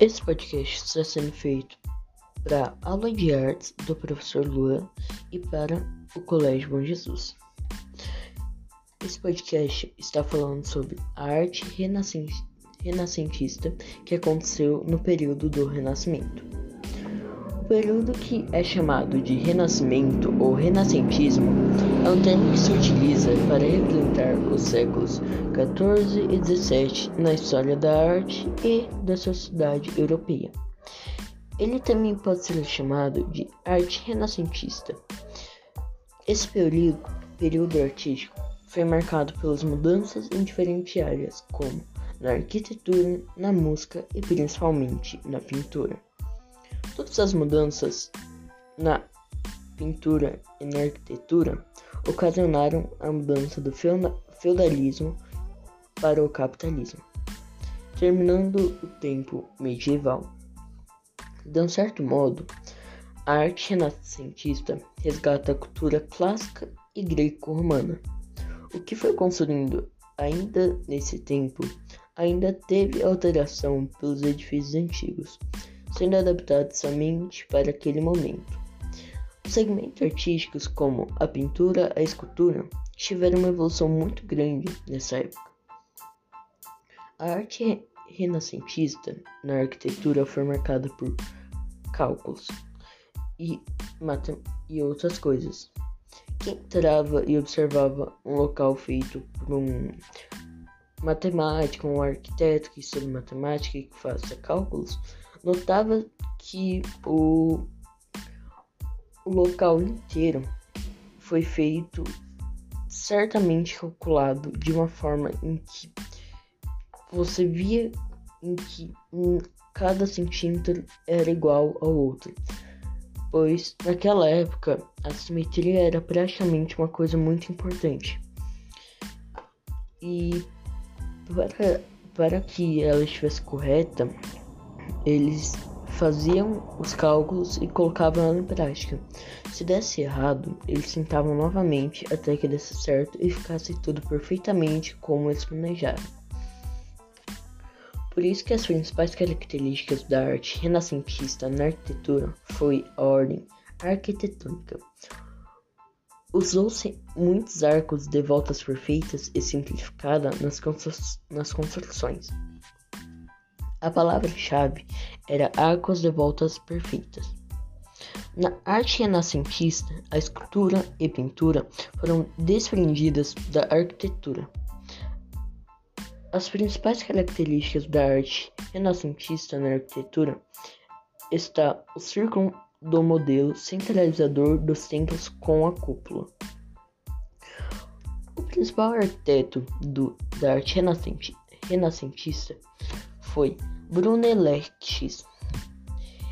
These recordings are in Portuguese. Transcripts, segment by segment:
Esse podcast está sendo feito para a aula de artes do professor Lua e para o Colégio Bom Jesus. Esse podcast está falando sobre a arte renascentista que aconteceu no período do Renascimento. Período que é chamado de Renascimento ou Renascentismo é um termo que se utiliza para representar os séculos 14 e 17 na história da arte e da sociedade europeia. Ele também pode ser chamado de arte renascentista. Esse período, período artístico foi marcado pelas mudanças em diferentes áreas, como na arquitetura, na música e principalmente na pintura. Todas as mudanças na pintura e na arquitetura ocasionaram a mudança do feudalismo para o capitalismo, terminando o tempo medieval. De um certo modo, a arte renascentista resgata a cultura clássica e greco-romana. O que foi construindo ainda nesse tempo ainda teve alteração pelos edifícios antigos, sendo adaptados somente para aquele momento. Segmentos artísticos como a pintura, a escultura tiveram uma evolução muito grande nessa época. A arte renascentista na arquitetura foi marcada por cálculos e, e outras coisas. Quem entrava e observava um local feito por um matemático, um arquiteto que estuda matemática e que faça cálculos, notava que o o local inteiro foi feito certamente calculado de uma forma em que você via em que cada centímetro era igual ao outro, pois naquela época a simetria era praticamente uma coisa muito importante. E para, para que ela estivesse correta, eles faziam os cálculos e colocavam ela em prática. Se desse errado, eles tentavam novamente até que desse certo e ficasse tudo perfeitamente como eles planejaram. Por isso que as principais características da arte renascentista na arquitetura foi a ordem arquitetônica. Usou-se muitos arcos de voltas perfeitas e simplificada nas, constru nas construções. A palavra-chave era arcos de voltas perfeitas. Na arte renascentista, a escultura e pintura foram desprendidas da arquitetura. As principais características da arte renascentista na arquitetura está o círculo do modelo centralizador dos templos com a cúpula. O principal arquiteto do, da arte renascentista foi Brunelleschi.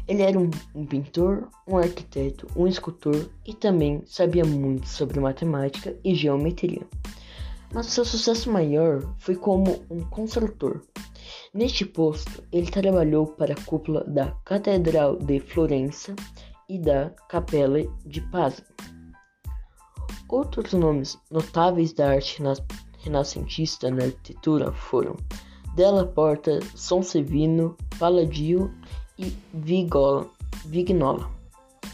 Ele era um, um, pintor, um arquiteto, um escultor e também sabia muito sobre matemática e geometria. Mas seu sucesso maior foi como um construtor. Neste posto, ele trabalhou para a cúpula da Catedral de Florença e da Capela de Pisa. Outros nomes notáveis da arte renascentista na arquitetura foram Della Porta, Sevino, Palladio e Vigola, Vignola.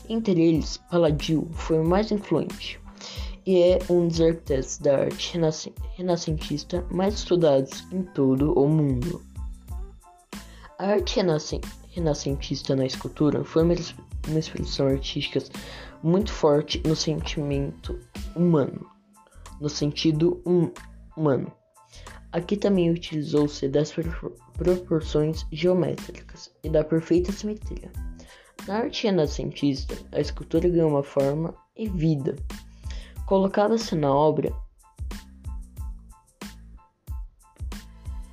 Entre eles, Palladio foi o mais influente e é um dos arquitetos da arte renascentista mais estudados em todo o mundo. A arte renascentista na escultura foi uma, uma expressão artística muito forte no sentimento humano, no sentido hum, humano. Aqui também utilizou-se das proporções geométricas e da perfeita simetria. Na arte renascentista, a escultura ganhou uma forma e vida. Colocava-se na obra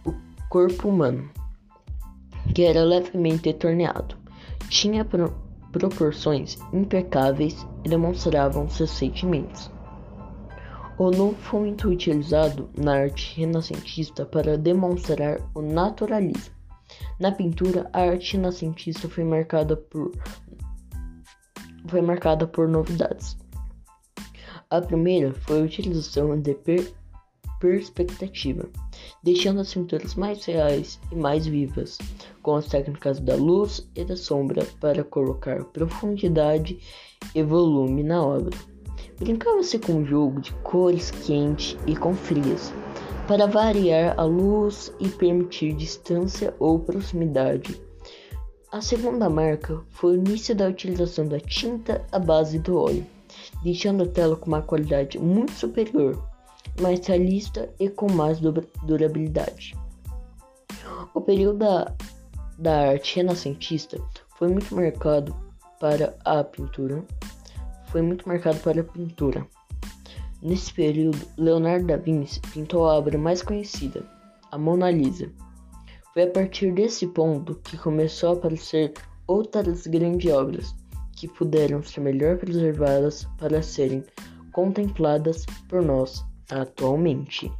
o corpo humano, que era levemente torneado, tinha pro proporções impecáveis e demonstravam seus sentimentos. O nu foi muito utilizado na arte renascentista para demonstrar o naturalismo. Na pintura, a arte renascentista foi marcada por foi marcada por novidades. A primeira foi a utilização de per perspectiva, deixando as pinturas mais reais e mais vivas, com as técnicas da luz e da sombra para colocar profundidade e volume na obra. Brincava-se com um jogo de cores quente e com frias, para variar a luz e permitir distância ou proximidade. A segunda marca foi o início da utilização da tinta à base do óleo, deixando a tela com uma qualidade muito superior, mais realista e com mais durabilidade. O período da, da arte renascentista foi muito marcado para a pintura, foi muito marcado para a pintura. Nesse período, Leonardo da Vinci pintou a obra mais conhecida, a Mona Lisa. Foi a partir desse ponto que começou a aparecer outras grandes obras que puderam ser melhor preservadas para serem contempladas por nós atualmente.